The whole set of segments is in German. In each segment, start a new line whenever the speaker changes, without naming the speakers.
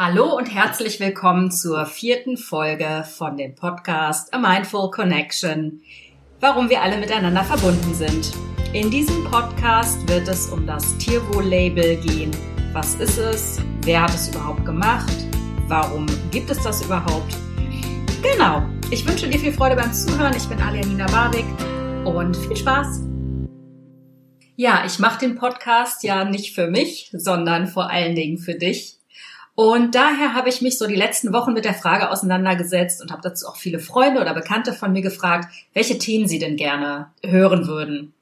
Hallo und herzlich willkommen zur vierten Folge von dem Podcast A Mindful Connection, warum wir alle miteinander verbunden sind. In diesem Podcast wird es um das Tierwohl-Label gehen. Was ist es? Wer hat es überhaupt gemacht? Warum gibt es das überhaupt? Genau. Ich wünsche dir viel Freude beim Zuhören. Ich bin Alianina Barwick und viel Spaß. Ja, ich mache den Podcast ja nicht für mich, sondern vor allen Dingen für dich. Und daher habe ich mich so die letzten Wochen mit der Frage auseinandergesetzt und habe dazu auch viele Freunde oder Bekannte von mir gefragt, welche Themen sie denn gerne hören würden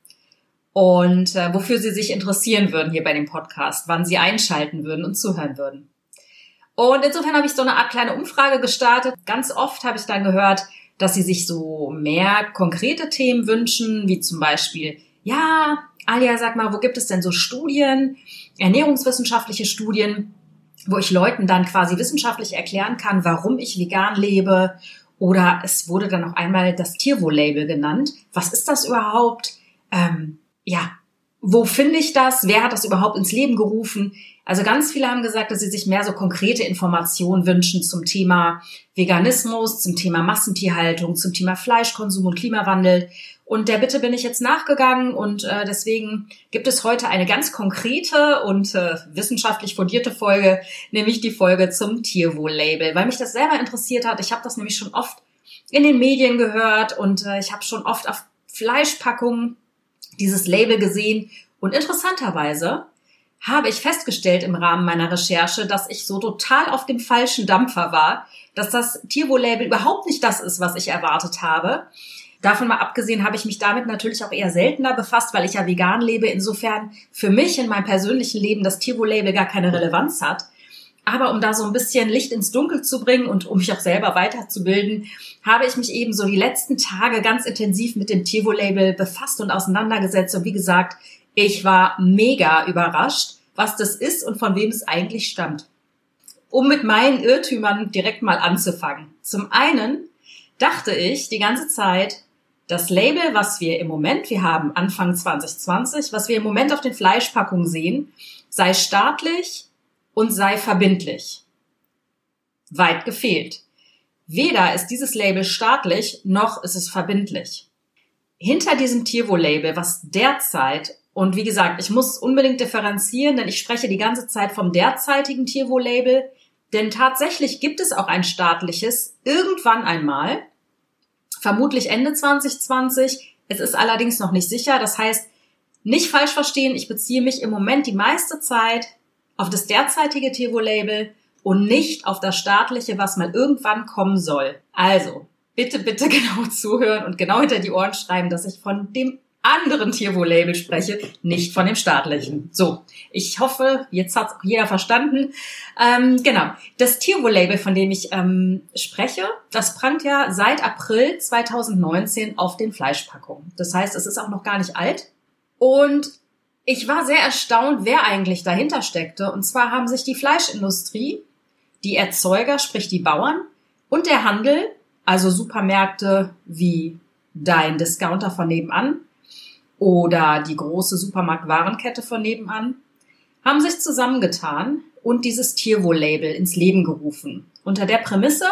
und äh, wofür sie sich interessieren würden hier bei dem Podcast, wann sie einschalten würden und zuhören würden. Und insofern habe ich so eine Art kleine Umfrage gestartet. Ganz oft habe ich dann gehört, dass sie sich so mehr konkrete Themen wünschen, wie zum Beispiel, ja, Alia, sag mal, wo gibt es denn so Studien, ernährungswissenschaftliche Studien, wo ich Leuten dann quasi wissenschaftlich erklären kann, warum ich vegan lebe. Oder es wurde dann auch einmal das Tierwohl-Label genannt. Was ist das überhaupt? Ähm, ja, wo finde ich das? Wer hat das überhaupt ins Leben gerufen? Also ganz viele haben gesagt, dass sie sich mehr so konkrete Informationen wünschen zum Thema Veganismus, zum Thema Massentierhaltung, zum Thema Fleischkonsum und Klimawandel. Und der Bitte bin ich jetzt nachgegangen und äh, deswegen gibt es heute eine ganz konkrete und äh, wissenschaftlich fundierte Folge, nämlich die Folge zum Tierwohl-Label, weil mich das selber interessiert hat. Ich habe das nämlich schon oft in den Medien gehört und äh, ich habe schon oft auf Fleischpackungen dieses Label gesehen und interessanterweise habe ich festgestellt im Rahmen meiner Recherche, dass ich so total auf dem falschen Dampfer war, dass das Tierwohl-Label überhaupt nicht das ist, was ich erwartet habe. Davon mal abgesehen habe ich mich damit natürlich auch eher seltener befasst, weil ich ja vegan lebe. Insofern für mich in meinem persönlichen Leben das Tierwohl-Label gar keine Relevanz hat. Aber um da so ein bisschen Licht ins Dunkel zu bringen und um mich auch selber weiterzubilden, habe ich mich eben so die letzten Tage ganz intensiv mit dem Tierwohl-Label befasst und auseinandergesetzt. Und wie gesagt, ich war mega überrascht, was das ist und von wem es eigentlich stammt. Um mit meinen Irrtümern direkt mal anzufangen. Zum einen dachte ich die ganze Zeit, das Label, was wir im Moment, wir haben Anfang 2020, was wir im Moment auf den Fleischpackungen sehen, sei staatlich und sei verbindlich. Weit gefehlt. Weder ist dieses Label staatlich, noch ist es verbindlich. Hinter diesem Tierwohl-Label, was derzeit, und wie gesagt, ich muss unbedingt differenzieren, denn ich spreche die ganze Zeit vom derzeitigen Tierwohl-Label, denn tatsächlich gibt es auch ein staatliches, irgendwann einmal, vermutlich Ende 2020. Es ist allerdings noch nicht sicher. Das heißt, nicht falsch verstehen, ich beziehe mich im Moment die meiste Zeit auf das derzeitige Tevo-Label und nicht auf das staatliche, was mal irgendwann kommen soll. Also, bitte, bitte genau zuhören und genau hinter die Ohren schreiben, dass ich von dem anderen Tierwohl-Label spreche, nicht von dem staatlichen. So, ich hoffe, jetzt hat jeder verstanden. Ähm, genau, das Tierwohl-Label, von dem ich ähm, spreche, das prangt ja seit April 2019 auf den Fleischpackungen. Das heißt, es ist auch noch gar nicht alt. Und ich war sehr erstaunt, wer eigentlich dahinter steckte. Und zwar haben sich die Fleischindustrie, die Erzeuger, sprich die Bauern und der Handel, also Supermärkte wie dein Discounter von nebenan, oder die große Supermarktwarenkette von nebenan haben sich zusammengetan und dieses Tierwohl-Label ins Leben gerufen, unter der Prämisse,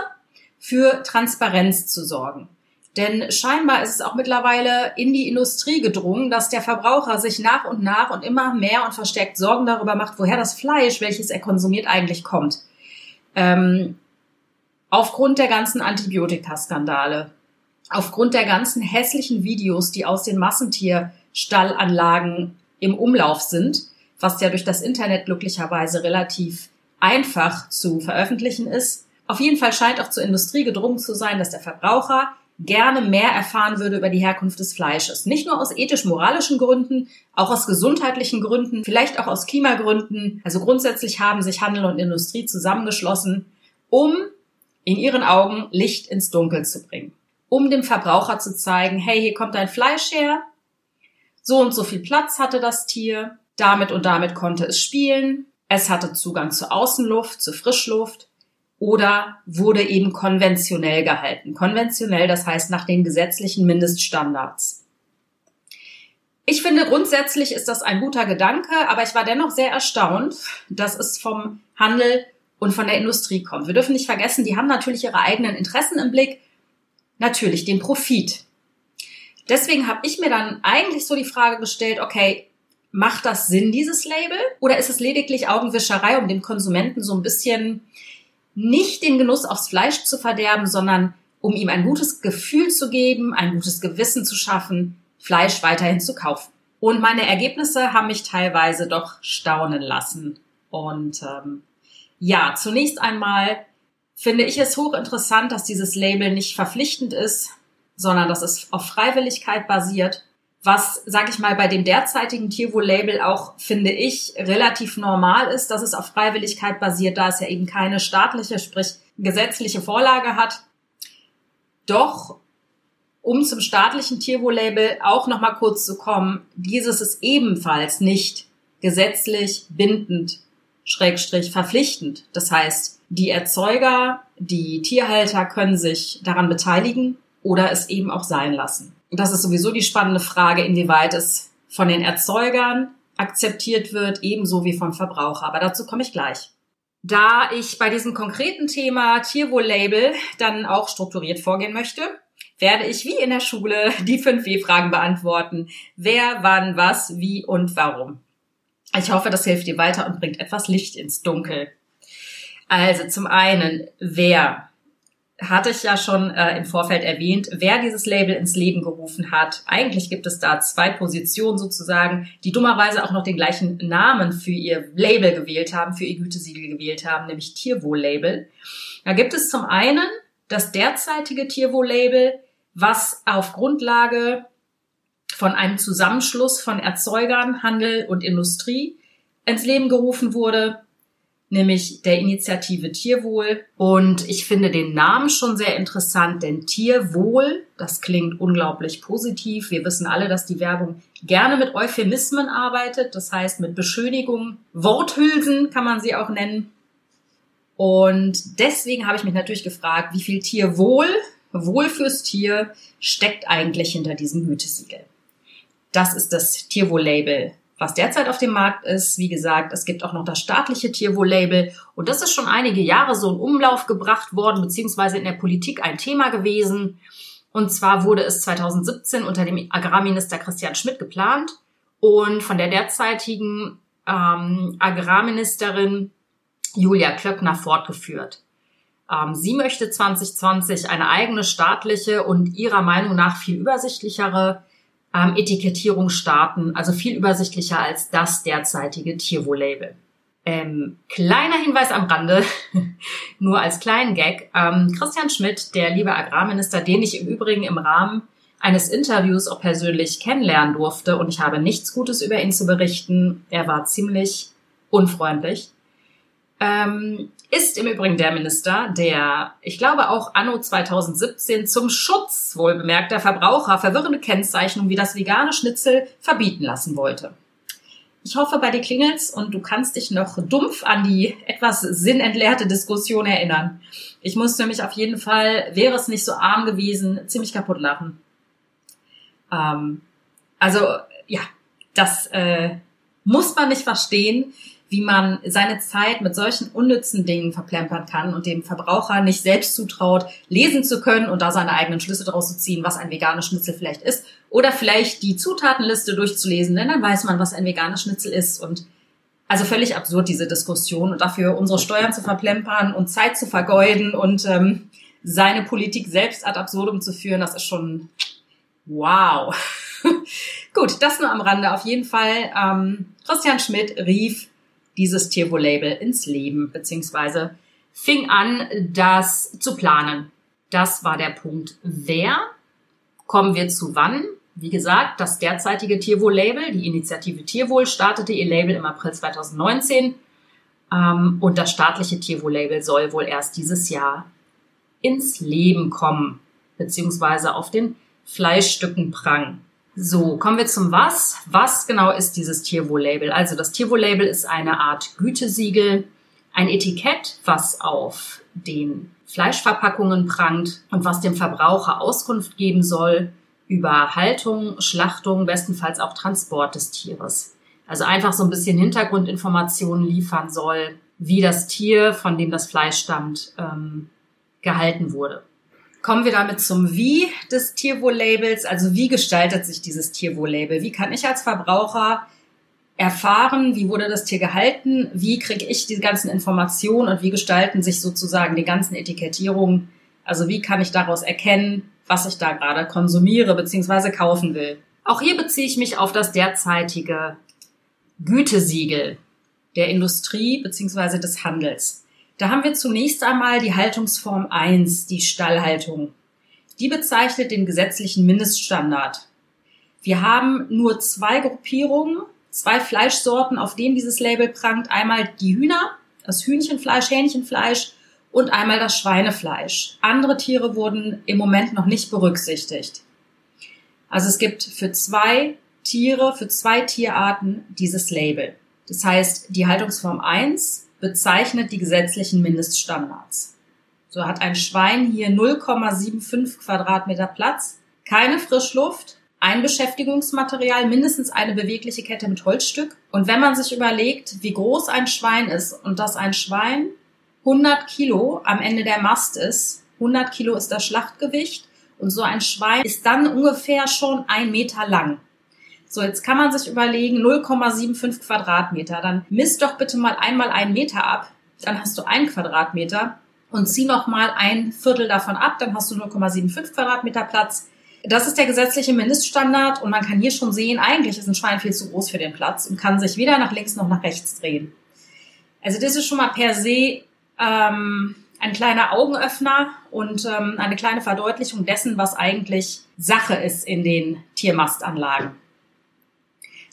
für Transparenz zu sorgen. Denn scheinbar ist es auch mittlerweile in die Industrie gedrungen, dass der Verbraucher sich nach und nach und immer mehr und verstärkt Sorgen darüber macht, woher das Fleisch, welches er konsumiert, eigentlich kommt. Ähm, aufgrund der ganzen Antibiotika-Skandale, aufgrund der ganzen hässlichen Videos, die aus den Massentierstallanlagen im Umlauf sind, was ja durch das Internet glücklicherweise relativ einfach zu veröffentlichen ist. Auf jeden Fall scheint auch zur Industrie gedrungen zu sein, dass der Verbraucher gerne mehr erfahren würde über die Herkunft des Fleisches. Nicht nur aus ethisch-moralischen Gründen, auch aus gesundheitlichen Gründen, vielleicht auch aus Klimagründen. Also grundsätzlich haben sich Handel und Industrie zusammengeschlossen, um in ihren Augen Licht ins Dunkel zu bringen um dem Verbraucher zu zeigen, hey, hier kommt dein Fleisch her, so und so viel Platz hatte das Tier, damit und damit konnte es spielen, es hatte Zugang zur Außenluft, zur Frischluft oder wurde eben konventionell gehalten. Konventionell, das heißt nach den gesetzlichen Mindeststandards. Ich finde grundsätzlich ist das ein guter Gedanke, aber ich war dennoch sehr erstaunt, dass es vom Handel und von der Industrie kommt. Wir dürfen nicht vergessen, die haben natürlich ihre eigenen Interessen im Blick, natürlich den Profit. Deswegen habe ich mir dann eigentlich so die Frage gestellt, okay, macht das Sinn, dieses Label? Oder ist es lediglich Augenwischerei, um dem Konsumenten so ein bisschen nicht den Genuss aufs Fleisch zu verderben, sondern um ihm ein gutes Gefühl zu geben, ein gutes Gewissen zu schaffen, Fleisch weiterhin zu kaufen. Und meine Ergebnisse haben mich teilweise doch staunen lassen. Und ähm, ja, zunächst einmal finde ich es hochinteressant, dass dieses Label nicht verpflichtend ist, sondern dass es auf Freiwilligkeit basiert. Was, sag ich mal, bei dem derzeitigen Tierwohl-Label auch, finde ich, relativ normal ist, dass es auf Freiwilligkeit basiert, da es ja eben keine staatliche, sprich gesetzliche Vorlage hat. Doch, um zum staatlichen Tierwohl-Label auch nochmal kurz zu kommen, dieses ist ebenfalls nicht gesetzlich bindend, schrägstrich verpflichtend. Das heißt, die Erzeuger, die Tierhalter können sich daran beteiligen oder es eben auch sein lassen. Und das ist sowieso die spannende Frage, inwieweit es von den Erzeugern akzeptiert wird, ebenso wie vom Verbraucher. Aber dazu komme ich gleich. Da ich bei diesem konkreten Thema Tierwohl-Label dann auch strukturiert vorgehen möchte, werde ich wie in der Schule die fünf W-Fragen beantworten. Wer, wann, was, wie und warum. Ich hoffe, das hilft dir weiter und bringt etwas Licht ins Dunkel. Also zum einen, wer hatte ich ja schon äh, im Vorfeld erwähnt, wer dieses Label ins Leben gerufen hat. Eigentlich gibt es da zwei Positionen sozusagen, die dummerweise auch noch den gleichen Namen für ihr Label gewählt haben, für ihr Gütesiegel gewählt haben, nämlich Tierwohl-Label. Da gibt es zum einen das derzeitige Tierwohl-Label, was auf Grundlage von einem Zusammenschluss von Erzeugern, Handel und Industrie ins Leben gerufen wurde nämlich der Initiative Tierwohl. Und ich finde den Namen schon sehr interessant, denn Tierwohl, das klingt unglaublich positiv. Wir wissen alle, dass die Werbung gerne mit Euphemismen arbeitet, das heißt mit Beschönigungen, Worthülsen kann man sie auch nennen. Und deswegen habe ich mich natürlich gefragt, wie viel Tierwohl, Wohl fürs Tier, steckt eigentlich hinter diesem Gütesiegel. Das ist das Tierwohl-Label was derzeit auf dem Markt ist. Wie gesagt, es gibt auch noch das staatliche Tierwohl-Label und das ist schon einige Jahre so in Umlauf gebracht worden, beziehungsweise in der Politik ein Thema gewesen. Und zwar wurde es 2017 unter dem Agrarminister Christian Schmidt geplant und von der derzeitigen ähm, Agrarministerin Julia Klöckner fortgeführt. Ähm, sie möchte 2020 eine eigene staatliche und ihrer Meinung nach viel übersichtlichere ähm, Etikettierung starten, also viel übersichtlicher als das derzeitige Tierwohl-Label. Ähm, kleiner Hinweis am Rande, nur als kleinen Gag. Ähm, Christian Schmidt, der liebe Agrarminister, den ich im Übrigen im Rahmen eines Interviews auch persönlich kennenlernen durfte und ich habe nichts Gutes über ihn zu berichten. Er war ziemlich unfreundlich. Ähm, ist im Übrigen der Minister, der, ich glaube auch anno 2017 zum Schutz wohlbemerkter Verbraucher verwirrende Kennzeichnung wie das vegane Schnitzel verbieten lassen wollte. Ich hoffe, bei dir klingelt's und du kannst dich noch dumpf an die etwas sinnentleerte Diskussion erinnern. Ich musste nämlich auf jeden Fall, wäre es nicht so arm gewesen, ziemlich kaputt lachen. Ähm, also, ja, das äh, muss man nicht verstehen wie man seine Zeit mit solchen unnützen Dingen verplempern kann und dem Verbraucher nicht selbst zutraut, lesen zu können und da seine eigenen Schlüsse draus zu ziehen, was ein veganes Schnitzel vielleicht ist. Oder vielleicht die Zutatenliste durchzulesen, denn dann weiß man, was ein veganes Schnitzel ist. Und also völlig absurd, diese Diskussion. Und dafür unsere Steuern zu verplempern und Zeit zu vergeuden und ähm, seine Politik selbst ad absurdum zu führen, das ist schon wow. Gut, das nur am Rande. Auf jeden Fall, ähm, Christian Schmidt rief dieses Tierwohl-Label ins Leben, beziehungsweise fing an, das zu planen. Das war der Punkt. Wer? Kommen wir zu wann? Wie gesagt, das derzeitige Tierwohl-Label, die Initiative Tierwohl, startete ihr Label im April 2019 ähm, und das staatliche Tierwohl-Label soll wohl erst dieses Jahr ins Leben kommen, beziehungsweise auf den Fleischstücken prangen. So, kommen wir zum Was. Was genau ist dieses Tierwohl-Label? Also das Tierwohl-Label ist eine Art Gütesiegel, ein Etikett, was auf den Fleischverpackungen prangt und was dem Verbraucher Auskunft geben soll über Haltung, Schlachtung, bestenfalls auch Transport des Tieres. Also einfach so ein bisschen Hintergrundinformationen liefern soll, wie das Tier, von dem das Fleisch stammt, ähm, gehalten wurde. Kommen wir damit zum Wie des Tierwohl-Labels. Also wie gestaltet sich dieses Tierwohl-Label? Wie kann ich als Verbraucher erfahren, wie wurde das Tier gehalten, wie kriege ich die ganzen Informationen und wie gestalten sich sozusagen die ganzen Etikettierungen. Also wie kann ich daraus erkennen, was ich da gerade konsumiere bzw. kaufen will. Auch hier beziehe ich mich auf das derzeitige Gütesiegel der Industrie bzw. des Handels. Da haben wir zunächst einmal die Haltungsform 1, die Stallhaltung. Die bezeichnet den gesetzlichen Mindeststandard. Wir haben nur zwei Gruppierungen, zwei Fleischsorten, auf denen dieses Label prangt. Einmal die Hühner, das Hühnchenfleisch, Hähnchenfleisch und einmal das Schweinefleisch. Andere Tiere wurden im Moment noch nicht berücksichtigt. Also es gibt für zwei Tiere, für zwei Tierarten dieses Label. Das heißt, die Haltungsform 1 bezeichnet die gesetzlichen Mindeststandards. So hat ein Schwein hier 0,75 Quadratmeter Platz, keine Frischluft, ein Beschäftigungsmaterial, mindestens eine bewegliche Kette mit Holzstück. Und wenn man sich überlegt, wie groß ein Schwein ist und dass ein Schwein 100 Kilo am Ende der Mast ist, 100 Kilo ist das Schlachtgewicht und so ein Schwein ist dann ungefähr schon ein Meter lang. So, jetzt kann man sich überlegen, 0,75 Quadratmeter. Dann misst doch bitte mal einmal einen Meter ab. Dann hast du einen Quadratmeter und zieh noch mal ein Viertel davon ab. Dann hast du 0,75 Quadratmeter Platz. Das ist der gesetzliche Mindeststandard und man kann hier schon sehen, eigentlich ist ein Schwein viel zu groß für den Platz und kann sich weder nach links noch nach rechts drehen. Also das ist schon mal per se ähm, ein kleiner Augenöffner und ähm, eine kleine Verdeutlichung dessen, was eigentlich Sache ist in den Tiermastanlagen.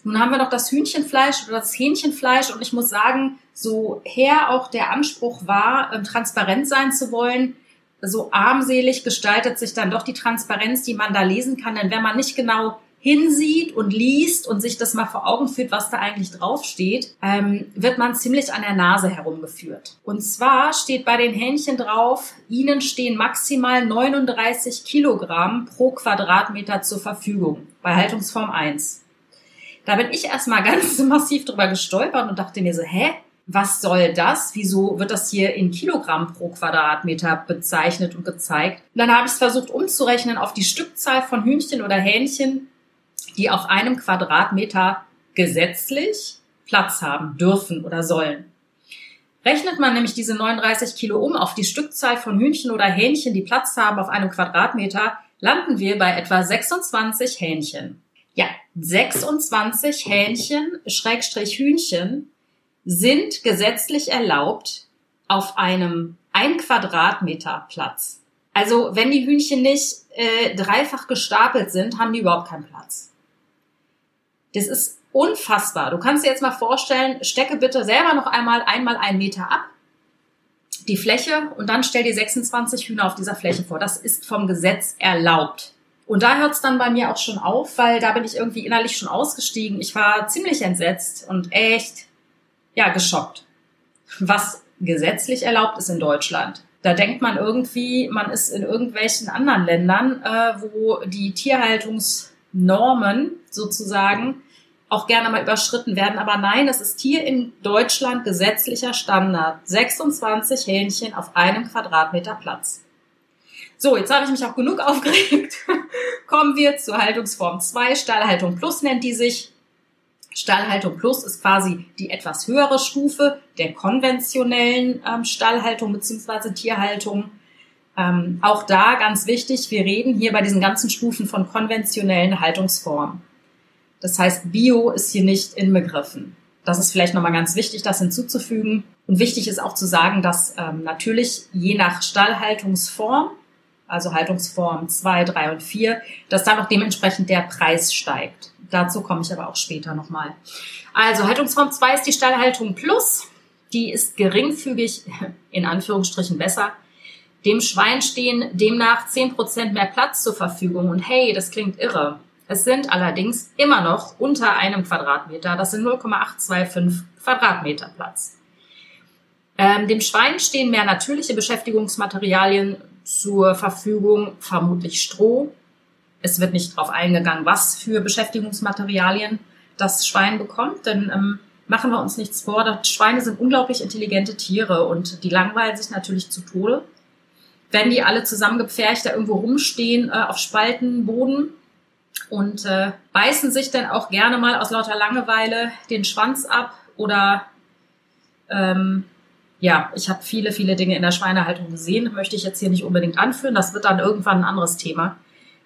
Nun haben wir noch das Hühnchenfleisch oder das Hähnchenfleisch und ich muss sagen, so her auch der Anspruch war, ähm, transparent sein zu wollen, so armselig gestaltet sich dann doch die Transparenz, die man da lesen kann. Denn wenn man nicht genau hinsieht und liest und sich das mal vor Augen führt, was da eigentlich draufsteht, ähm, wird man ziemlich an der Nase herumgeführt. Und zwar steht bei den Hähnchen drauf, ihnen stehen maximal 39 Kilogramm pro Quadratmeter zur Verfügung bei Haltungsform 1. Da bin ich erstmal ganz massiv drüber gestolpert und dachte mir so, hä? Was soll das? Wieso wird das hier in Kilogramm pro Quadratmeter bezeichnet und gezeigt? Und dann habe ich es versucht umzurechnen auf die Stückzahl von Hühnchen oder Hähnchen, die auf einem Quadratmeter gesetzlich Platz haben dürfen oder sollen. Rechnet man nämlich diese 39 Kilo um auf die Stückzahl von Hühnchen oder Hähnchen, die Platz haben auf einem Quadratmeter, landen wir bei etwa 26 Hähnchen. Ja, 26 Hähnchen, Schrägstrich Hühnchen, sind gesetzlich erlaubt auf einem ein Quadratmeter Platz. Also wenn die Hühnchen nicht äh, dreifach gestapelt sind, haben die überhaupt keinen Platz. Das ist unfassbar. Du kannst dir jetzt mal vorstellen, stecke bitte selber noch einmal einmal einen Meter ab, die Fläche, und dann stell dir 26 Hühner auf dieser Fläche vor. Das ist vom Gesetz erlaubt. Und da hört es dann bei mir auch schon auf, weil da bin ich irgendwie innerlich schon ausgestiegen. Ich war ziemlich entsetzt und echt, ja, geschockt. Was gesetzlich erlaubt ist in Deutschland. Da denkt man irgendwie, man ist in irgendwelchen anderen Ländern, äh, wo die Tierhaltungsnormen sozusagen auch gerne mal überschritten werden. Aber nein, es ist hier in Deutschland gesetzlicher Standard. 26 Hähnchen auf einem Quadratmeter Platz. So, jetzt habe ich mich auch genug aufgeregt. Kommen wir zur Haltungsform 2. Stallhaltung Plus nennt die sich. Stallhaltung Plus ist quasi die etwas höhere Stufe der konventionellen ähm, Stallhaltung bzw. Tierhaltung. Ähm, auch da ganz wichtig, wir reden hier bei diesen ganzen Stufen von konventionellen Haltungsformen. Das heißt, Bio ist hier nicht inbegriffen. Das ist vielleicht nochmal ganz wichtig, das hinzuzufügen. Und wichtig ist auch zu sagen, dass ähm, natürlich je nach Stallhaltungsform also Haltungsform 2, 3 und 4, dass dann auch dementsprechend der Preis steigt. Dazu komme ich aber auch später nochmal. Also Haltungsform 2 ist die Stallhaltung Plus. Die ist geringfügig, in Anführungsstrichen besser. Dem Schwein stehen demnach 10% mehr Platz zur Verfügung. Und hey, das klingt irre. Es sind allerdings immer noch unter einem Quadratmeter. Das sind 0,825 Quadratmeter Platz. Ähm, dem Schwein stehen mehr natürliche Beschäftigungsmaterialien zur Verfügung, vermutlich Stroh. Es wird nicht darauf eingegangen, was für Beschäftigungsmaterialien das Schwein bekommt, denn ähm, machen wir uns nichts vor, Schweine sind unglaublich intelligente Tiere und die langweilen sich natürlich zu Tode. Wenn die alle zusammengepfercht da irgendwo rumstehen äh, auf Spaltenboden und äh, beißen sich dann auch gerne mal aus lauter Langeweile den Schwanz ab oder ähm, ja, ich habe viele, viele Dinge in der Schweinehaltung gesehen, möchte ich jetzt hier nicht unbedingt anführen. Das wird dann irgendwann ein anderes Thema.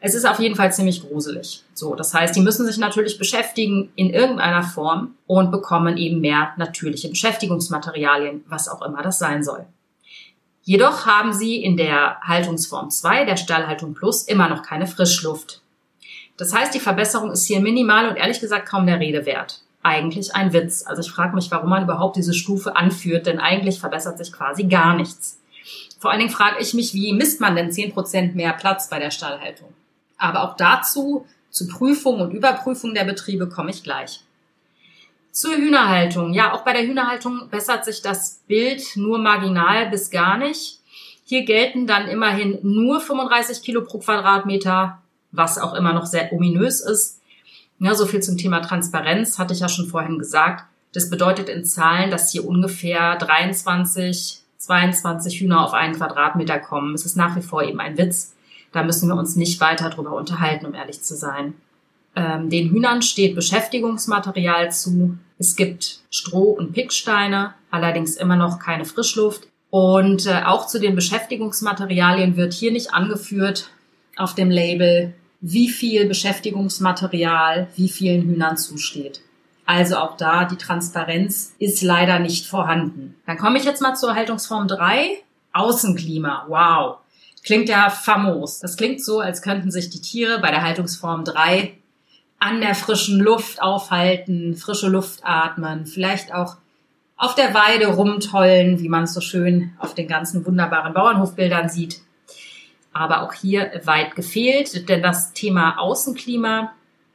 Es ist auf jeden Fall ziemlich gruselig. So, das heißt, die müssen sich natürlich beschäftigen in irgendeiner Form und bekommen eben mehr natürliche Beschäftigungsmaterialien, was auch immer das sein soll. Jedoch haben sie in der Haltungsform 2, der Stallhaltung Plus, immer noch keine Frischluft. Das heißt, die Verbesserung ist hier minimal und ehrlich gesagt kaum der Rede wert. Eigentlich ein Witz. Also ich frage mich, warum man überhaupt diese Stufe anführt, denn eigentlich verbessert sich quasi gar nichts. Vor allen Dingen frage ich mich, wie misst man denn 10% mehr Platz bei der Stallhaltung? Aber auch dazu, zu Prüfung und Überprüfung der Betriebe, komme ich gleich. Zur Hühnerhaltung. Ja, auch bei der Hühnerhaltung bessert sich das Bild nur marginal bis gar nicht. Hier gelten dann immerhin nur 35 Kilo pro Quadratmeter, was auch immer noch sehr ominös ist. Ja, so viel zum Thema Transparenz hatte ich ja schon vorhin gesagt. Das bedeutet in Zahlen, dass hier ungefähr 23, 22 Hühner auf einen Quadratmeter kommen. Es ist nach wie vor eben ein Witz. Da müssen wir uns nicht weiter drüber unterhalten, um ehrlich zu sein. Ähm, den Hühnern steht Beschäftigungsmaterial zu. Es gibt Stroh und Picksteine, allerdings immer noch keine Frischluft. Und äh, auch zu den Beschäftigungsmaterialien wird hier nicht angeführt auf dem Label, wie viel Beschäftigungsmaterial wie vielen Hühnern zusteht. Also auch da die Transparenz ist leider nicht vorhanden. Dann komme ich jetzt mal zur Haltungsform 3. Außenklima. Wow. Klingt ja famos. Das klingt so, als könnten sich die Tiere bei der Haltungsform 3 an der frischen Luft aufhalten, frische Luft atmen, vielleicht auch auf der Weide rumtollen, wie man es so schön auf den ganzen wunderbaren Bauernhofbildern sieht. Aber auch hier weit gefehlt, denn das Thema Außenklima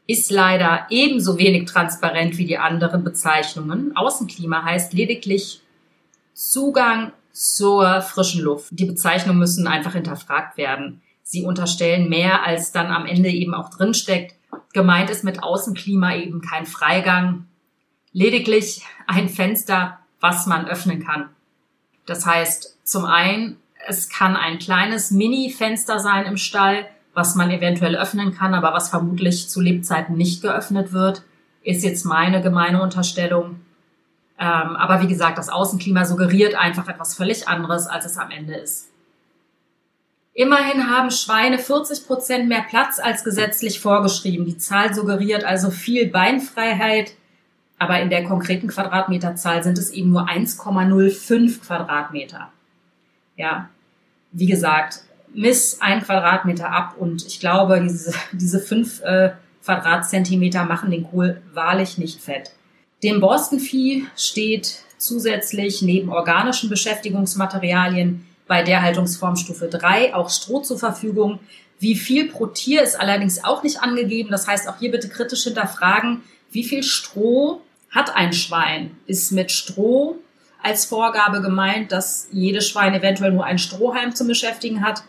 ist leider ebenso wenig transparent wie die anderen Bezeichnungen. Außenklima heißt lediglich Zugang zur frischen Luft. Die Bezeichnungen müssen einfach hinterfragt werden. Sie unterstellen mehr, als dann am Ende eben auch drinsteckt. Gemeint ist mit Außenklima eben kein Freigang, lediglich ein Fenster, was man öffnen kann. Das heißt, zum einen, es kann ein kleines Mini-Fenster sein im Stall, was man eventuell öffnen kann, aber was vermutlich zu Lebzeiten nicht geöffnet wird, ist jetzt meine gemeine Unterstellung. Ähm, aber wie gesagt, das Außenklima suggeriert einfach etwas völlig anderes, als es am Ende ist. Immerhin haben Schweine 40 Prozent mehr Platz als gesetzlich vorgeschrieben. Die Zahl suggeriert also viel Beinfreiheit, aber in der konkreten Quadratmeterzahl sind es eben nur 1,05 Quadratmeter. Ja, wie gesagt, miss ein Quadratmeter ab und ich glaube, diese, diese fünf äh, Quadratzentimeter machen den Kohl wahrlich nicht fett. Dem Borstenvieh steht zusätzlich neben organischen Beschäftigungsmaterialien bei der Haltungsform Stufe 3 auch Stroh zur Verfügung. Wie viel pro Tier ist allerdings auch nicht angegeben. Das heißt, auch hier bitte kritisch hinterfragen, wie viel Stroh hat ein Schwein? Ist mit Stroh als Vorgabe gemeint, dass jedes Schwein eventuell nur ein Strohhalm zum Beschäftigen hat?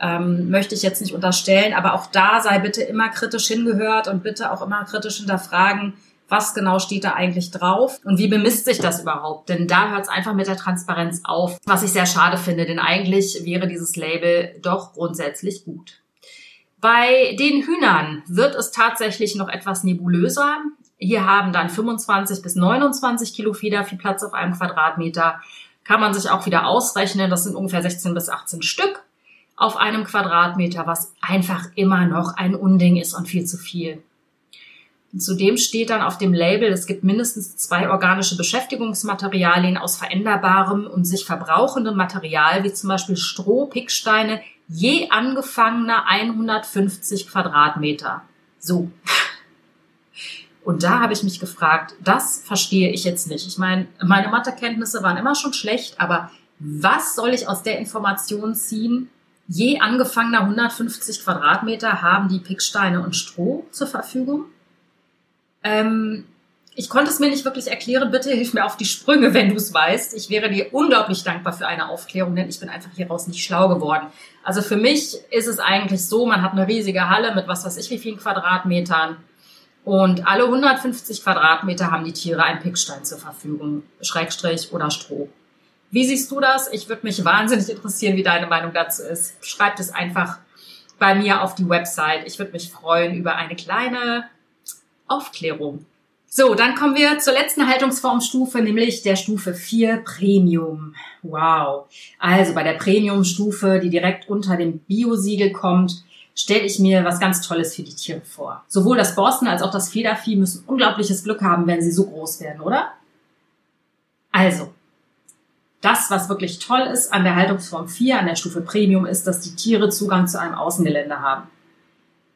Ähm, möchte ich jetzt nicht unterstellen, aber auch da sei bitte immer kritisch hingehört und bitte auch immer kritisch hinterfragen, was genau steht da eigentlich drauf und wie bemisst sich das überhaupt? Denn da hört es einfach mit der Transparenz auf, was ich sehr schade finde, denn eigentlich wäre dieses Label doch grundsätzlich gut. Bei den Hühnern wird es tatsächlich noch etwas nebulöser. Hier haben dann 25 bis 29 Kilo Federviehplatz auf einem Quadratmeter. Kann man sich auch wieder ausrechnen. Das sind ungefähr 16 bis 18 Stück auf einem Quadratmeter, was einfach immer noch ein Unding ist und viel zu viel. Zudem steht dann auf dem Label, es gibt mindestens zwei organische Beschäftigungsmaterialien aus veränderbarem und sich verbrauchendem Material, wie zum Beispiel Stroh, Picksteine, je angefangener 150 Quadratmeter. So. Und da habe ich mich gefragt, das verstehe ich jetzt nicht. Ich meine, meine Mathekenntnisse waren immer schon schlecht, aber was soll ich aus der Information ziehen? Je angefangener 150 Quadratmeter haben die Picksteine und Stroh zur Verfügung. Ähm, ich konnte es mir nicht wirklich erklären. Bitte hilf mir auf die Sprünge, wenn du es weißt. Ich wäre dir unglaublich dankbar für eine Aufklärung, denn ich bin einfach hieraus nicht schlau geworden. Also für mich ist es eigentlich so, man hat eine riesige Halle mit was weiß ich wie vielen Quadratmetern Und alle 150 Quadratmeter haben die Tiere einen Pickstein zur Verfügung, Schrägstrich oder Stroh. Wie siehst du das? Ich würde mich wahnsinnig interessieren, wie deine Meinung dazu ist. Schreib es einfach bei mir auf die Website. Ich würde mich freuen über eine kleine Aufklärung. So, dann kommen wir zur letzten Haltungsformstufe, nämlich der Stufe 4 Premium. Wow. Also bei der Premium-Stufe, die direkt unter dem Biosiegel kommt, stelle ich mir was ganz Tolles für die Tiere vor. Sowohl das Borsten als auch das Federvieh müssen unglaubliches Glück haben, wenn sie so groß werden, oder? Also, das, was wirklich toll ist an der Haltungsform 4, an der Stufe Premium, ist, dass die Tiere Zugang zu einem Außengelände haben.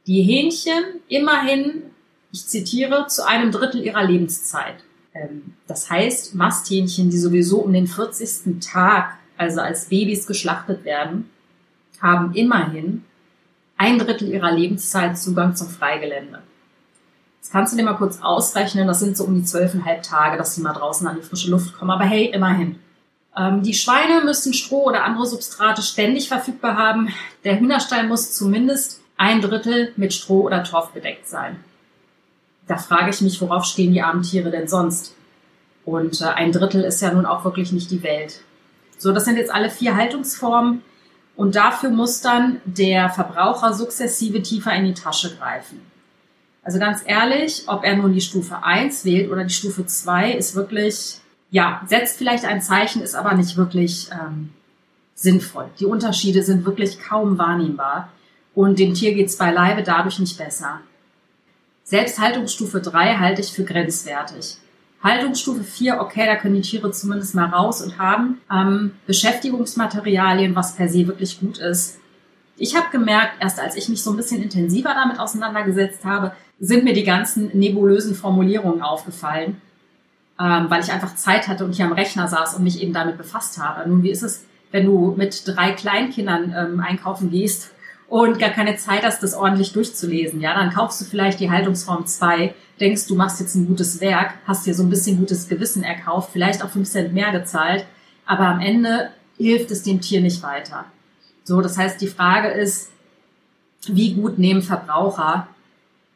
Die Hähnchen immerhin, ich zitiere, zu einem Drittel ihrer Lebenszeit. Ähm, das heißt, Masthähnchen, die sowieso um den 40. Tag, also als Babys geschlachtet werden, haben immerhin ein Drittel ihrer Lebenszeit Zugang zum Freigelände. Das kannst du dir mal kurz ausrechnen, das sind so um die zwölfeinhalb Tage, dass sie mal draußen an die frische Luft kommen. Aber hey, immerhin. Ähm, die Schweine müssen Stroh oder andere Substrate ständig verfügbar haben. Der Hühnerstall muss zumindest ein Drittel mit Stroh oder Torf bedeckt sein. Da frage ich mich, worauf stehen die armen Tiere denn sonst? Und äh, ein Drittel ist ja nun auch wirklich nicht die Welt. So, das sind jetzt alle vier Haltungsformen. Und dafür muss dann der Verbraucher sukzessive tiefer in die Tasche greifen. Also ganz ehrlich, ob er nun die Stufe 1 wählt oder die Stufe 2, ist wirklich, ja, setzt vielleicht ein Zeichen, ist aber nicht wirklich ähm, sinnvoll. Die Unterschiede sind wirklich kaum wahrnehmbar und dem Tier geht's beileibe dadurch nicht besser. Selbst Haltungsstufe 3 halte ich für grenzwertig. Haltungsstufe 4, okay, da können die Tiere zumindest mal raus und haben ähm, Beschäftigungsmaterialien, was per se wirklich gut ist. Ich habe gemerkt, erst als ich mich so ein bisschen intensiver damit auseinandergesetzt habe, sind mir die ganzen nebulösen Formulierungen aufgefallen, ähm, weil ich einfach Zeit hatte und hier am Rechner saß und mich eben damit befasst habe. Nun, wie ist es, wenn du mit drei Kleinkindern ähm, einkaufen gehst und gar keine Zeit hast, das ordentlich durchzulesen? Ja, dann kaufst du vielleicht die Haltungsform 2 denkst, du machst jetzt ein gutes Werk, hast dir so ein bisschen gutes Gewissen erkauft, vielleicht auch fünf Cent mehr gezahlt, aber am Ende hilft es dem Tier nicht weiter. So, das heißt, die Frage ist, wie gut nehmen Verbraucher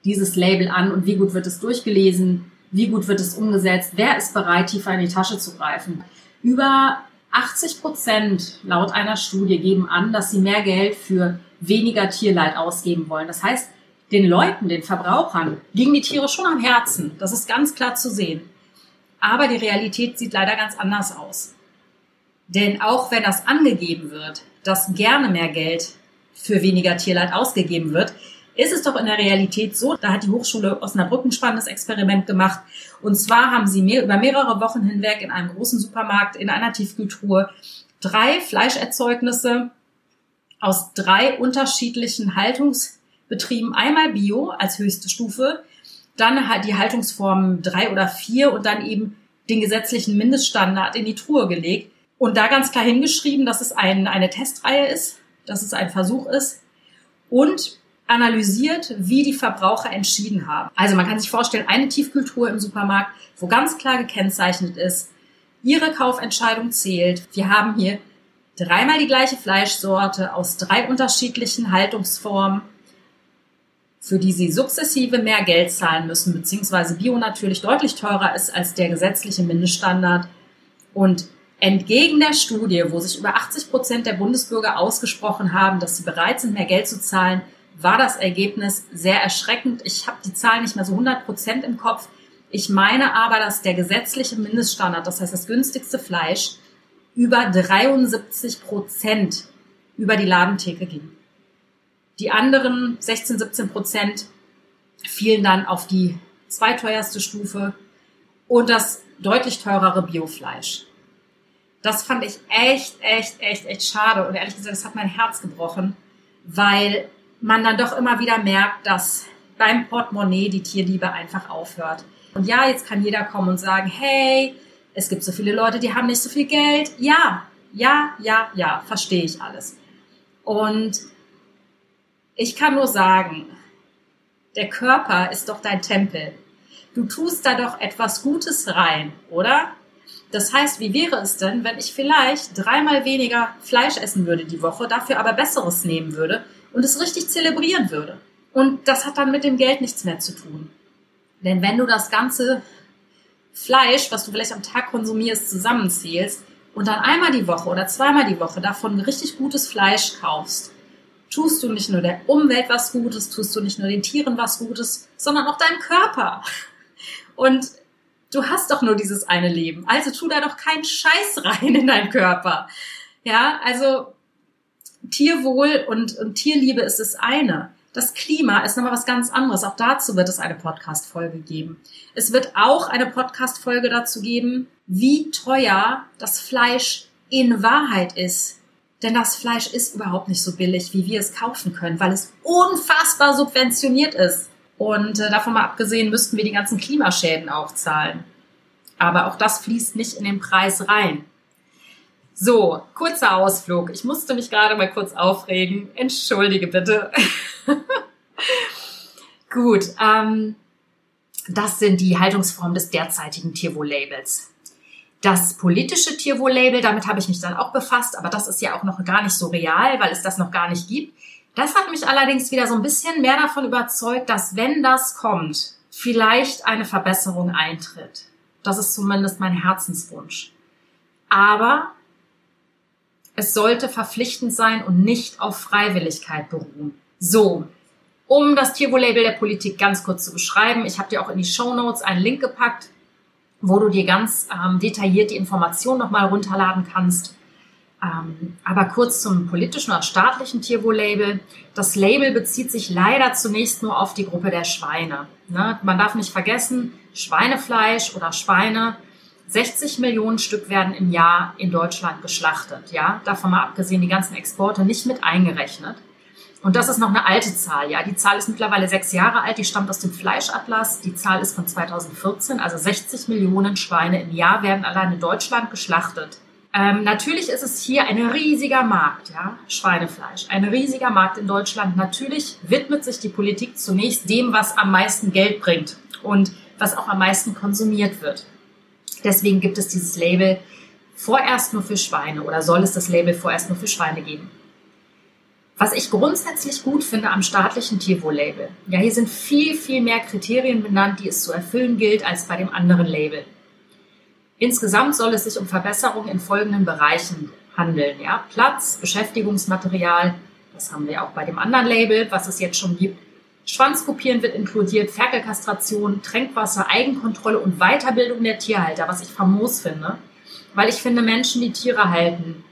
dieses Label an und wie gut wird es durchgelesen, wie gut wird es umgesetzt, wer ist bereit, tiefer in die Tasche zu greifen. Über 80 Prozent laut einer Studie geben an, dass sie mehr Geld für weniger Tierleid ausgeben wollen. Das heißt, den Leuten, den Verbrauchern, liegen die Tiere schon am Herzen. Das ist ganz klar zu sehen. Aber die Realität sieht leider ganz anders aus. Denn auch wenn das angegeben wird, dass gerne mehr Geld für weniger Tierleid ausgegeben wird, ist es doch in der Realität so, da hat die Hochschule Osnabrück ein spannendes Experiment gemacht. Und zwar haben sie mehr, über mehrere Wochen hinweg in einem großen Supermarkt in einer Tiefkühltruhe drei Fleischerzeugnisse aus drei unterschiedlichen Haltungs- betrieben. Einmal Bio als höchste Stufe, dann halt die Haltungsform drei oder vier und dann eben den gesetzlichen Mindeststandard in die Truhe gelegt und da ganz klar hingeschrieben, dass es ein, eine Testreihe ist, dass es ein Versuch ist und analysiert, wie die Verbraucher entschieden haben. Also man kann sich vorstellen, eine Tiefkultur im Supermarkt, wo ganz klar gekennzeichnet ist, Ihre Kaufentscheidung zählt. Wir haben hier dreimal die gleiche Fleischsorte aus drei unterschiedlichen Haltungsformen für die sie sukzessive mehr Geld zahlen müssen, beziehungsweise Bio natürlich deutlich teurer ist als der gesetzliche Mindeststandard. Und entgegen der Studie, wo sich über 80 Prozent der Bundesbürger ausgesprochen haben, dass sie bereit sind, mehr Geld zu zahlen, war das Ergebnis sehr erschreckend. Ich habe die Zahlen nicht mehr so 100 Prozent im Kopf. Ich meine aber, dass der gesetzliche Mindeststandard, das heißt das günstigste Fleisch, über 73 Prozent über die Ladentheke ging. Die anderen 16, 17 Prozent fielen dann auf die zweiteuerste Stufe und das deutlich teurere Biofleisch. Das fand ich echt, echt, echt, echt schade und ehrlich gesagt, das hat mein Herz gebrochen, weil man dann doch immer wieder merkt, dass beim Portemonnaie die Tierliebe einfach aufhört. Und ja, jetzt kann jeder kommen und sagen, hey, es gibt so viele Leute, die haben nicht so viel Geld. Ja, ja, ja, ja, verstehe ich alles. Und ich kann nur sagen, der Körper ist doch dein Tempel. Du tust da doch etwas Gutes rein, oder? Das heißt, wie wäre es denn, wenn ich vielleicht dreimal weniger Fleisch essen würde die Woche, dafür aber Besseres nehmen würde und es richtig zelebrieren würde? Und das hat dann mit dem Geld nichts mehr zu tun. Denn wenn du das ganze Fleisch, was du vielleicht am Tag konsumierst, zusammenzählst und dann einmal die Woche oder zweimal die Woche davon richtig gutes Fleisch kaufst, tust du nicht nur der Umwelt was Gutes, tust du nicht nur den Tieren was Gutes, sondern auch deinem Körper. Und du hast doch nur dieses eine Leben. Also tu da doch keinen Scheiß rein in deinen Körper. Ja, also Tierwohl und, und Tierliebe ist das eine. Das Klima ist nochmal was ganz anderes. Auch dazu wird es eine Podcast-Folge geben. Es wird auch eine Podcast-Folge dazu geben, wie teuer das Fleisch in Wahrheit ist. Denn das Fleisch ist überhaupt nicht so billig, wie wir es kaufen können, weil es unfassbar subventioniert ist. Und äh, davon mal abgesehen müssten wir die ganzen Klimaschäden auch zahlen. Aber auch das fließt nicht in den Preis rein. So, kurzer Ausflug. Ich musste mich gerade mal kurz aufregen. Entschuldige bitte. Gut, ähm, das sind die Haltungsformen des derzeitigen Tierwohl-Labels. Das politische Tierwohl-Label, damit habe ich mich dann auch befasst, aber das ist ja auch noch gar nicht so real, weil es das noch gar nicht gibt. Das hat mich allerdings wieder so ein bisschen mehr davon überzeugt, dass wenn das kommt, vielleicht eine Verbesserung eintritt. Das ist zumindest mein Herzenswunsch. Aber es sollte verpflichtend sein und nicht auf Freiwilligkeit beruhen. So, um das Tierwohl-Label der Politik ganz kurz zu beschreiben, ich habe dir auch in die Show Notes einen Link gepackt, wo du dir ganz ähm, detailliert die Informationen nochmal runterladen kannst. Ähm, aber kurz zum politischen oder staatlichen Tierwohl-Label. Das Label bezieht sich leider zunächst nur auf die Gruppe der Schweine. Ne? Man darf nicht vergessen, Schweinefleisch oder Schweine 60 Millionen Stück werden im Jahr in Deutschland geschlachtet. Ja, davon mal abgesehen die ganzen Exporte nicht mit eingerechnet. Und das ist noch eine alte Zahl. Ja, die Zahl ist mittlerweile sechs Jahre alt. Die stammt aus dem Fleischatlas. Die Zahl ist von 2014. Also 60 Millionen Schweine im Jahr werden allein in Deutschland geschlachtet. Ähm, natürlich ist es hier ein riesiger Markt, ja, Schweinefleisch. Ein riesiger Markt in Deutschland. Natürlich widmet sich die Politik zunächst dem, was am meisten Geld bringt und was auch am meisten konsumiert wird. Deswegen gibt es dieses Label vorerst nur für Schweine oder soll es das Label vorerst nur für Schweine geben. Was ich grundsätzlich gut finde am staatlichen Tierwohl-Label, ja, hier sind viel, viel mehr Kriterien benannt, die es zu erfüllen gilt, als bei dem anderen Label. Insgesamt soll es sich um Verbesserungen in folgenden Bereichen handeln. Ja? Platz, Beschäftigungsmaterial, das haben wir auch bei dem anderen Label, was es jetzt schon gibt, Schwanzkopieren wird inkludiert, Ferkelkastration, Tränkwasser, Eigenkontrolle und Weiterbildung der Tierhalter, was ich famos finde. Weil ich finde, Menschen, die Tiere halten,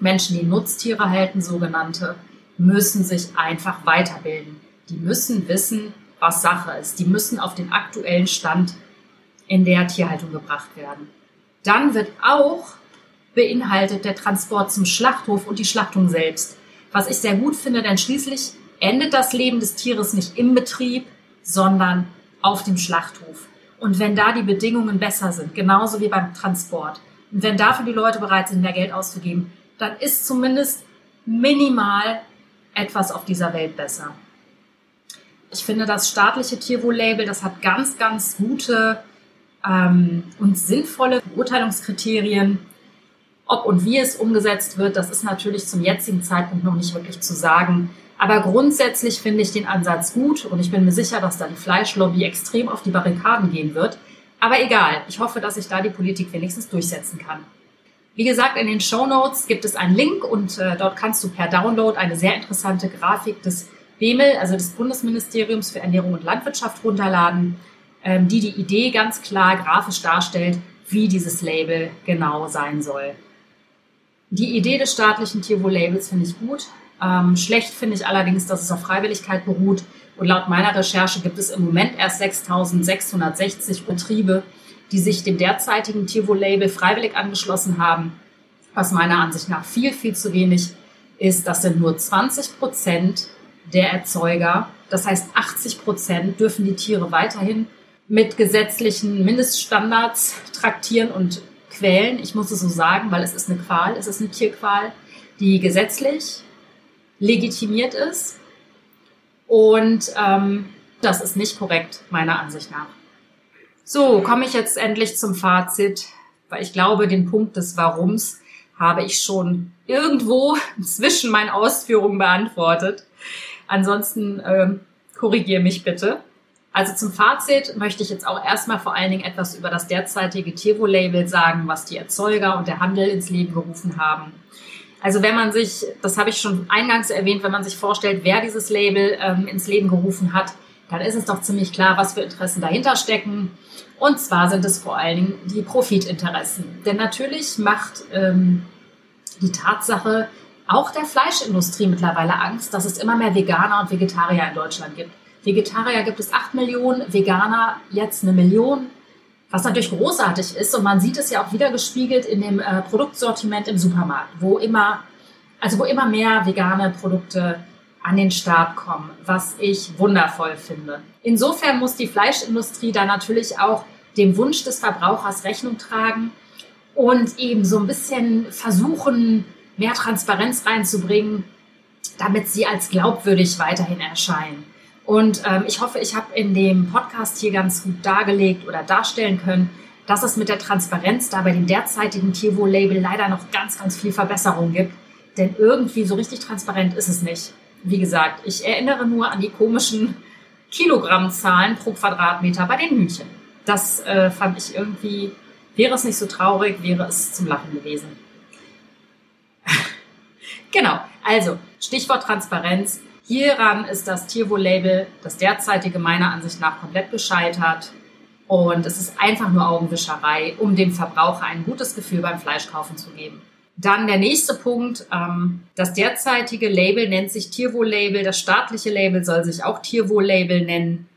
Menschen, die Nutztiere halten, sogenannte, müssen sich einfach weiterbilden. Die müssen wissen, was Sache ist. Die müssen auf den aktuellen Stand in der Tierhaltung gebracht werden. Dann wird auch beinhaltet der Transport zum Schlachthof und die Schlachtung selbst. Was ich sehr gut finde, denn schließlich endet das Leben des Tieres nicht im Betrieb, sondern auf dem Schlachthof. Und wenn da die Bedingungen besser sind, genauso wie beim Transport, und wenn dafür die Leute bereit sind, mehr Geld auszugeben, dann ist zumindest minimal etwas auf dieser Welt besser. Ich finde, das staatliche Tierwohl-Label, das hat ganz, ganz gute ähm, und sinnvolle Beurteilungskriterien. Ob und wie es umgesetzt wird, das ist natürlich zum jetzigen Zeitpunkt noch nicht wirklich zu sagen. Aber grundsätzlich finde ich den Ansatz gut und ich bin mir sicher, dass da die Fleischlobby extrem auf die Barrikaden gehen wird. Aber egal, ich hoffe, dass sich da die Politik wenigstens durchsetzen kann. Wie gesagt, in den Show Notes gibt es einen Link und äh, dort kannst du per Download eine sehr interessante Grafik des BEMEL, also des Bundesministeriums für Ernährung und Landwirtschaft, runterladen, ähm, die die Idee ganz klar grafisch darstellt, wie dieses Label genau sein soll. Die Idee des staatlichen Tierwohl-Labels finde ich gut. Ähm, schlecht finde ich allerdings, dass es auf Freiwilligkeit beruht. Und laut meiner Recherche gibt es im Moment erst 6.660 Betriebe, die sich dem derzeitigen Tierwohl-Label freiwillig angeschlossen haben. Was meiner Ansicht nach viel, viel zu wenig ist. Das sind nur 20 Prozent der Erzeuger. Das heißt, 80 Prozent dürfen die Tiere weiterhin mit gesetzlichen Mindeststandards traktieren und quälen. Ich muss es so sagen, weil es ist eine Qual, es ist eine Tierqual, die gesetzlich legitimiert ist. Und ähm, das ist nicht korrekt, meiner Ansicht nach. So, komme ich jetzt endlich zum Fazit, weil ich glaube, den Punkt des Warums habe ich schon irgendwo zwischen meinen Ausführungen beantwortet. Ansonsten ähm, korrigiere mich bitte. Also zum Fazit möchte ich jetzt auch erstmal vor allen Dingen etwas über das derzeitige Tierwohl-Label sagen, was die Erzeuger und der Handel ins Leben gerufen haben. Also wenn man sich, das habe ich schon eingangs erwähnt, wenn man sich vorstellt, wer dieses Label ähm, ins Leben gerufen hat, dann ist es doch ziemlich klar, was für Interessen dahinter stecken. Und zwar sind es vor allen Dingen die Profitinteressen. Denn natürlich macht ähm, die Tatsache auch der Fleischindustrie mittlerweile Angst, dass es immer mehr Veganer und Vegetarier in Deutschland gibt. Vegetarier gibt es acht Millionen, Veganer jetzt eine Million was natürlich großartig ist und man sieht es ja auch wieder gespiegelt in dem äh, Produktsortiment im Supermarkt, wo immer, also wo immer mehr vegane Produkte an den Start kommen, was ich wundervoll finde. Insofern muss die Fleischindustrie da natürlich auch dem Wunsch des Verbrauchers Rechnung tragen und eben so ein bisschen versuchen, mehr Transparenz reinzubringen, damit sie als glaubwürdig weiterhin erscheinen. Und ähm, ich hoffe, ich habe in dem Podcast hier ganz gut dargelegt oder darstellen können, dass es mit der Transparenz da bei dem derzeitigen Tierwohl-Label leider noch ganz, ganz viel Verbesserung gibt. Denn irgendwie so richtig transparent ist es nicht. Wie gesagt, ich erinnere nur an die komischen Kilogrammzahlen pro Quadratmeter bei den Hühnchen. Das äh, fand ich irgendwie, wäre es nicht so traurig, wäre es zum Lachen gewesen. genau, also Stichwort Transparenz. Hieran ist das Tierwohl-Label, das derzeitige meiner Ansicht nach komplett gescheitert. Und es ist einfach nur Augenwischerei, um dem Verbraucher ein gutes Gefühl beim Fleischkaufen zu geben. Dann der nächste Punkt. Ähm, das derzeitige Label nennt sich Tierwohl-Label. Das staatliche Label soll sich auch Tierwohl-Label nennen.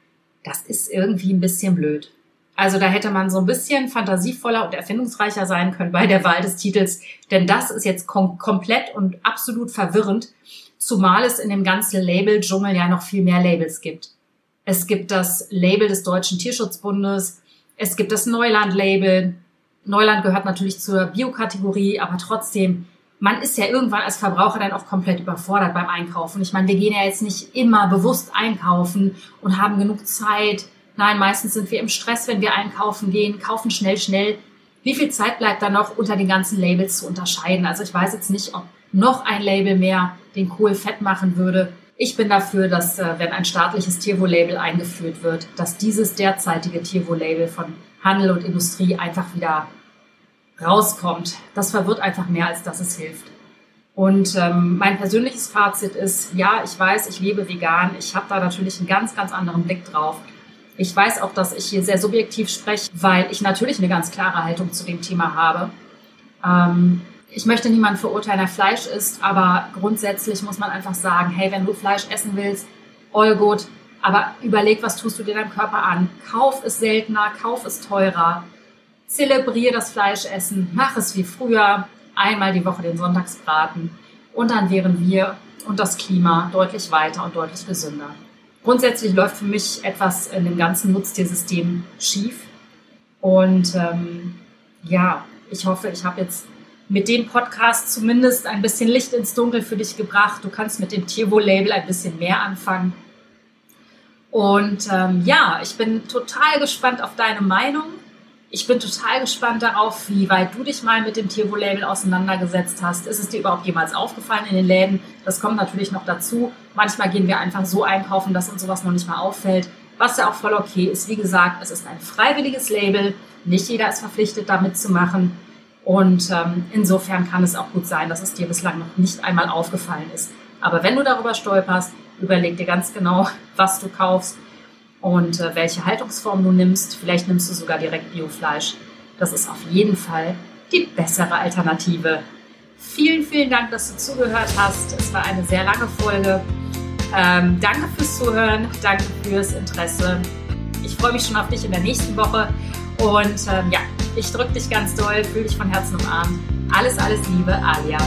Das ist irgendwie ein bisschen blöd. Also da hätte man so ein bisschen fantasievoller und erfindungsreicher sein können bei der Wahl des Titels. Denn das ist jetzt kom komplett und absolut verwirrend. Zumal es in dem ganzen Label-Dschungel ja noch viel mehr Labels gibt. Es gibt das Label des Deutschen Tierschutzbundes, es gibt das Neuland-Label. Neuland gehört natürlich zur Biokategorie, aber trotzdem, man ist ja irgendwann als Verbraucher dann auch komplett überfordert beim Einkaufen. Ich meine, wir gehen ja jetzt nicht immer bewusst einkaufen und haben genug Zeit. Nein, meistens sind wir im Stress, wenn wir einkaufen gehen, kaufen schnell, schnell. Wie viel Zeit bleibt da noch unter den ganzen Labels zu unterscheiden? Also ich weiß jetzt nicht, ob noch ein Label mehr den Kohl fett machen würde. Ich bin dafür, dass äh, wenn ein staatliches Tierwohl-Label eingeführt wird, dass dieses derzeitige Tierwohl-Label von Handel und Industrie einfach wieder rauskommt. Das verwirrt einfach mehr, als dass es hilft. Und ähm, mein persönliches Fazit ist, ja, ich weiß, ich lebe vegan. Ich habe da natürlich einen ganz, ganz anderen Blick drauf. Ich weiß auch, dass ich hier sehr subjektiv spreche, weil ich natürlich eine ganz klare Haltung zu dem Thema habe. Ähm, ich möchte niemanden verurteilen, der Fleisch isst, aber grundsätzlich muss man einfach sagen, hey, wenn du Fleisch essen willst, all good, aber überleg, was tust du dir deinem Körper an. Kauf es seltener, kauf es teurer. Zelebriere das Fleischessen, mach es wie früher, einmal die Woche den Sonntagsbraten und dann wären wir und das Klima deutlich weiter und deutlich gesünder. Grundsätzlich läuft für mich etwas in dem ganzen Nutztiersystem schief und ähm, ja, ich hoffe, ich habe jetzt mit dem Podcast zumindest ein bisschen Licht ins Dunkel für dich gebracht. Du kannst mit dem Tierwohl-Label ein bisschen mehr anfangen. Und ähm, ja, ich bin total gespannt auf deine Meinung. Ich bin total gespannt darauf, wie weit du dich mal mit dem Tierwohl-Label auseinandergesetzt hast. Ist es dir überhaupt jemals aufgefallen in den Läden? Das kommt natürlich noch dazu. Manchmal gehen wir einfach so einkaufen, dass uns sowas noch nicht mal auffällt. Was ja auch voll okay ist. Wie gesagt, es ist ein freiwilliges Label. Nicht jeder ist verpflichtet, damit zu machen. Und ähm, insofern kann es auch gut sein, dass es dir bislang noch nicht einmal aufgefallen ist. Aber wenn du darüber stolperst, überleg dir ganz genau, was du kaufst und äh, welche Haltungsform du nimmst. Vielleicht nimmst du sogar direkt Biofleisch. Das ist auf jeden Fall die bessere Alternative. Vielen, vielen Dank, dass du zugehört hast. Es war eine sehr lange Folge. Ähm, danke fürs Zuhören, danke fürs Interesse. Ich freue mich schon auf dich in der nächsten Woche. Und ähm, ja, ich drücke dich ganz doll, fühle dich von Herzen umarmt. Alles, alles Liebe, Alia.